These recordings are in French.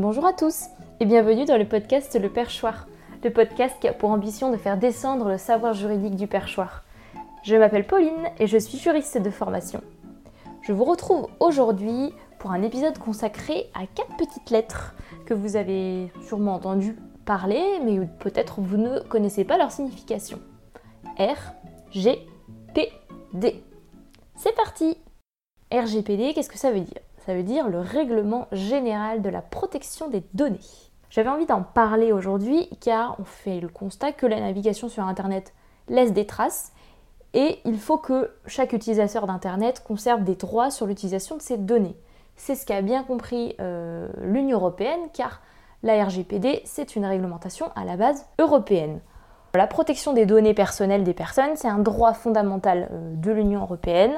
Bonjour à tous et bienvenue dans le podcast Le Perchoir, le podcast qui a pour ambition de faire descendre le savoir juridique du perchoir. Je m'appelle Pauline et je suis juriste de formation. Je vous retrouve aujourd'hui pour un épisode consacré à quatre petites lettres que vous avez sûrement entendu parler, mais peut-être vous ne connaissez pas leur signification. R, G, P, D. C'est parti RGPD, qu'est-ce que ça veut dire? Ça veut dire le Règlement général de la protection des données. J'avais envie d'en parler aujourd'hui car on fait le constat que la navigation sur Internet laisse des traces et il faut que chaque utilisateur d'Internet conserve des droits sur l'utilisation de ces données. C'est ce qu'a bien compris euh, l'Union européenne car la RGPD, c'est une réglementation à la base européenne. La protection des données personnelles des personnes, c'est un droit fondamental euh, de l'Union européenne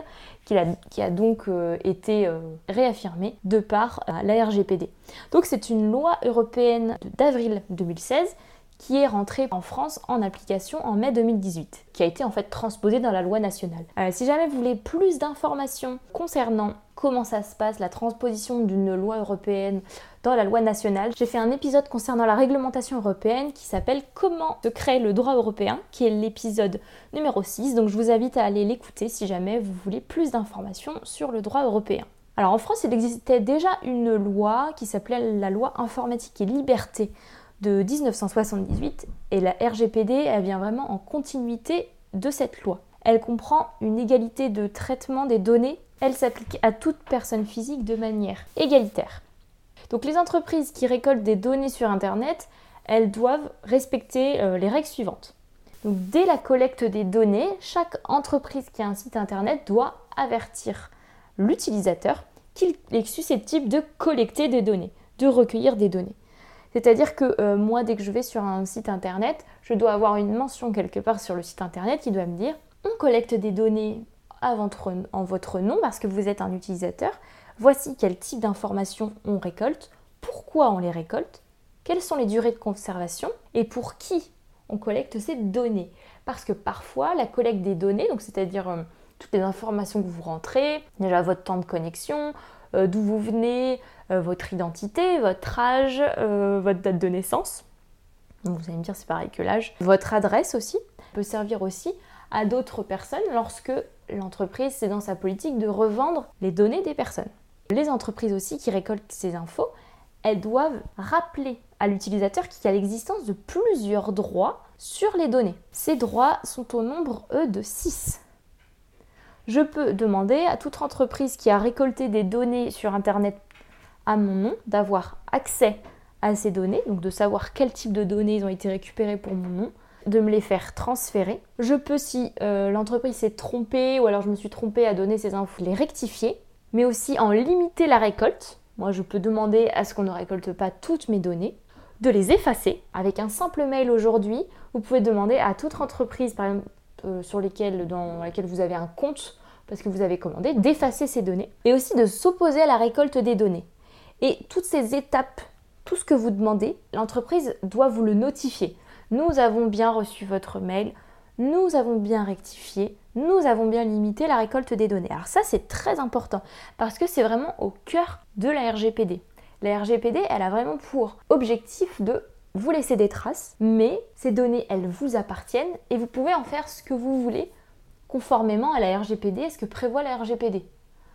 qui a, donc euh, été euh, réaffirmé de par la RGPD. Donc c'est une loi européenne d'avril 2016 qui est rentrée en France en application en mai 2018, qui a été en fait transposée dans la loi nationale. si jamais vous voulez plus d'informations concernant comment ça se passe, la transposition d'une loi européenne dans la loi nationale. J'ai fait un épisode concernant la réglementation européenne qui s'appelle Comment se crée le droit européen, qui est l'épisode numéro 6. Donc je vous invite à aller l'écouter si jamais vous voulez plus d'informations sur le droit européen. Alors en France, il existait déjà une loi qui s'appelait la loi informatique et liberté de 1978 et la RGPD, elle vient vraiment en continuité de cette loi. Elle comprend une égalité de traitement des données. Elle s'applique à toute personne physique de manière égalitaire. Donc les entreprises qui récoltent des données sur Internet, elles doivent respecter euh, les règles suivantes. Dès la collecte des données, chaque entreprise qui a un site Internet doit avertir l'utilisateur qu'il est susceptible de collecter des données, de recueillir des données. C'est-à-dire que euh, moi, dès que je vais sur un site Internet, je dois avoir une mention quelque part sur le site Internet qui doit me dire on collecte des données en votre nom parce que vous êtes un utilisateur, Voici quel type d'informations on récolte, pourquoi on les récolte, quelles sont les durées de conservation et pour qui on collecte ces données. Parce que parfois, la collecte des données, donc c'est-à-dire euh, toutes les informations que vous rentrez, déjà votre temps de connexion, euh, d'où vous venez, euh, votre identité, votre âge, votre date de naissance. vous allez me dire c'est pareil que l'âge. Votre adresse aussi peut servir aussi à d'autres personnes lorsque l'entreprise c'est dans sa politique de revendre les données des personnes. Les entreprises aussi qui récoltent ces infos, elles doivent rappeler à l'utilisateur qu'il y a l'existence de plusieurs droits sur les données. Ces droits sont au nombre, eux, de 6. Je peux demander à toute entreprise qui a récolté des données sur Internet à mon nom d'avoir accès à ces données, donc de savoir quel type de données ont été récupérées pour mon nom, de me les faire transférer. Je peux, si euh, l'entreprise s'est trompée ou alors je me suis trompée à donner ces infos, les rectifier mais aussi en limiter la récolte. Moi, je peux demander à ce qu'on ne récolte pas toutes mes données, de les effacer. Avec un simple mail aujourd'hui, vous pouvez demander à toute entreprise, par exemple, euh, sur lesquelles, dans laquelle vous avez un compte, parce que vous avez commandé, d'effacer ces données, et aussi de s'opposer à la récolte des données. Et toutes ces étapes, tout ce que vous demandez, l'entreprise doit vous le notifier. Nous avons bien reçu votre mail, nous avons bien rectifié, nous avons bien limité la récolte des données. Alors ça c'est très important parce que c'est vraiment au cœur de la RGPD. La RGPD, elle a vraiment pour objectif de vous laisser des traces, mais ces données, elles vous appartiennent et vous pouvez en faire ce que vous voulez conformément à la RGPD et ce que prévoit la RGPD.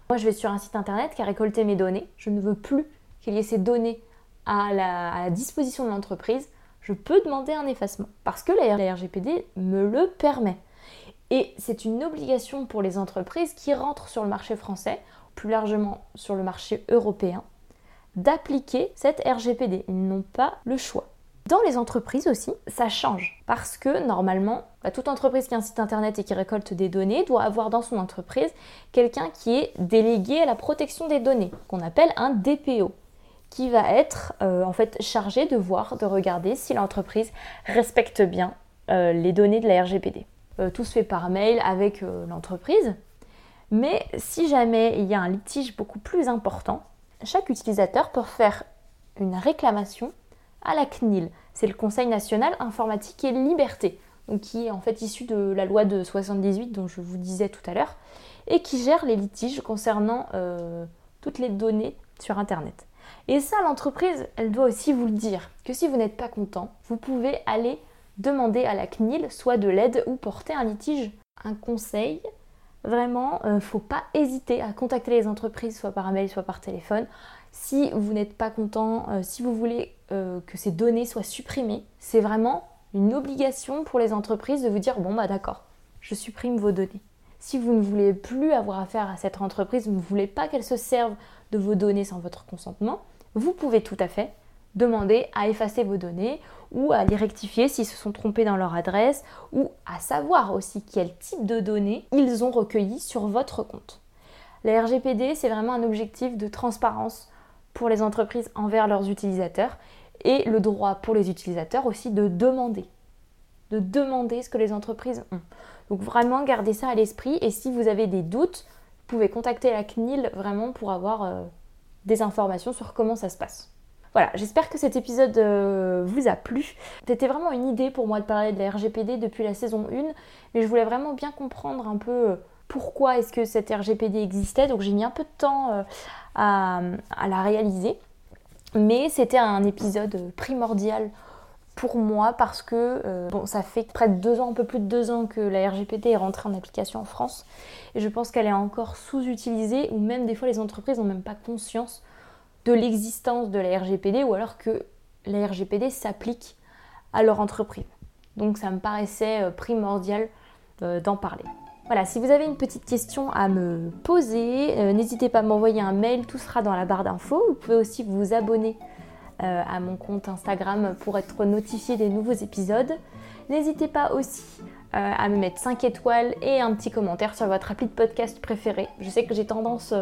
Moi, je vais sur un site internet qui a récolté mes données. Je ne veux plus qu'il y ait ces données à la, à la disposition de l'entreprise. Je peux demander un effacement parce que la RGPD me le permet. Et c'est une obligation pour les entreprises qui rentrent sur le marché français, plus largement sur le marché européen, d'appliquer cette RGPD. Ils n'ont pas le choix. Dans les entreprises aussi, ça change parce que normalement, bah, toute entreprise qui a un site internet et qui récolte des données doit avoir dans son entreprise quelqu'un qui est délégué à la protection des données, qu'on appelle un DPO, qui va être euh, en fait chargé de voir, de regarder si l'entreprise respecte bien euh, les données de la RGPD. Euh, tout se fait par mail avec l'entreprise. Mais si jamais il y a un litige beaucoup plus important, chaque utilisateur peut faire une réclamation à la CNIL. C'est le Conseil national informatique et liberté, qui est en fait issu de la loi de 78 dont je vous disais tout à l'heure, et qui gère les litiges concernant euh, toutes les données sur Internet. Et ça, l'entreprise, elle doit aussi vous le dire, que si vous n'êtes pas content, vous pouvez aller demander à la CNIL soit de l'aide ou porter un litige. Un conseil, vraiment, ne euh, faut pas hésiter à contacter les entreprises, soit par mail, soit par téléphone. Si vous n'êtes pas content, euh, si vous voulez euh, que ces données soient supprimées, c'est vraiment une obligation pour les entreprises de vous dire bon bah d'accord, je supprime vos données. Si vous ne voulez plus avoir affaire à cette entreprise, vous ne voulez pas qu'elle se serve de vos données sans votre consentement, vous pouvez tout à fait demander à effacer vos données ou à les rectifier s'ils se sont trompés dans leur adresse ou à savoir aussi quel type de données ils ont recueillies sur votre compte. La RGPD, c'est vraiment un objectif de transparence pour les entreprises envers leurs utilisateurs et le droit pour les utilisateurs aussi de demander. De demander ce que les entreprises ont. Donc vraiment gardez ça à l'esprit et si vous avez des doutes, vous pouvez contacter la CNIL vraiment pour avoir euh, des informations sur comment ça se passe. Voilà, j'espère que cet épisode euh, vous a plu. C'était vraiment une idée pour moi de parler de la RGPD depuis la saison 1, mais je voulais vraiment bien comprendre un peu euh, pourquoi est-ce que cette RGPD existait. Donc j'ai mis un peu de temps euh, à, la réaliser. Mais c'était un épisode primordial pour moi parce que ça fait près de deux ans, un peu plus de deux ans que la RGPD est rentrée en application en France. Et je pense qu'elle est encore sous-utilisée ou même des fois les entreprises n'ont même pas conscience de l'existence de la RGPD ou alors que la RGPD s'applique à leur entreprise. Donc ça me paraissait euh, primordial euh, d'en parler. Voilà, si vous avez une petite question à me poser, euh, n'hésitez pas à m'envoyer un mail, tout sera dans la barre d'infos. Vous pouvez aussi vous abonner à mon compte Instagram pour être notifié des nouveaux épisodes. N'hésitez pas aussi à me mettre 5 étoiles et un petit commentaire sur votre appli de podcast préféré. Je sais que j'ai tendance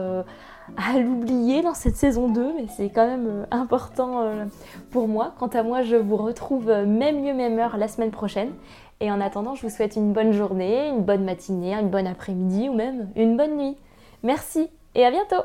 à l'oublier dans cette saison 2, mais c'est quand même euh, important euh, pour moi. Quant à moi, je vous retrouve euh, même lieu, même heure la semaine prochaine. Et en attendant, je vous souhaite une bonne journée, une bonne matinée, une bonne après-midi ou même une bonne nuit. Merci et à bientôt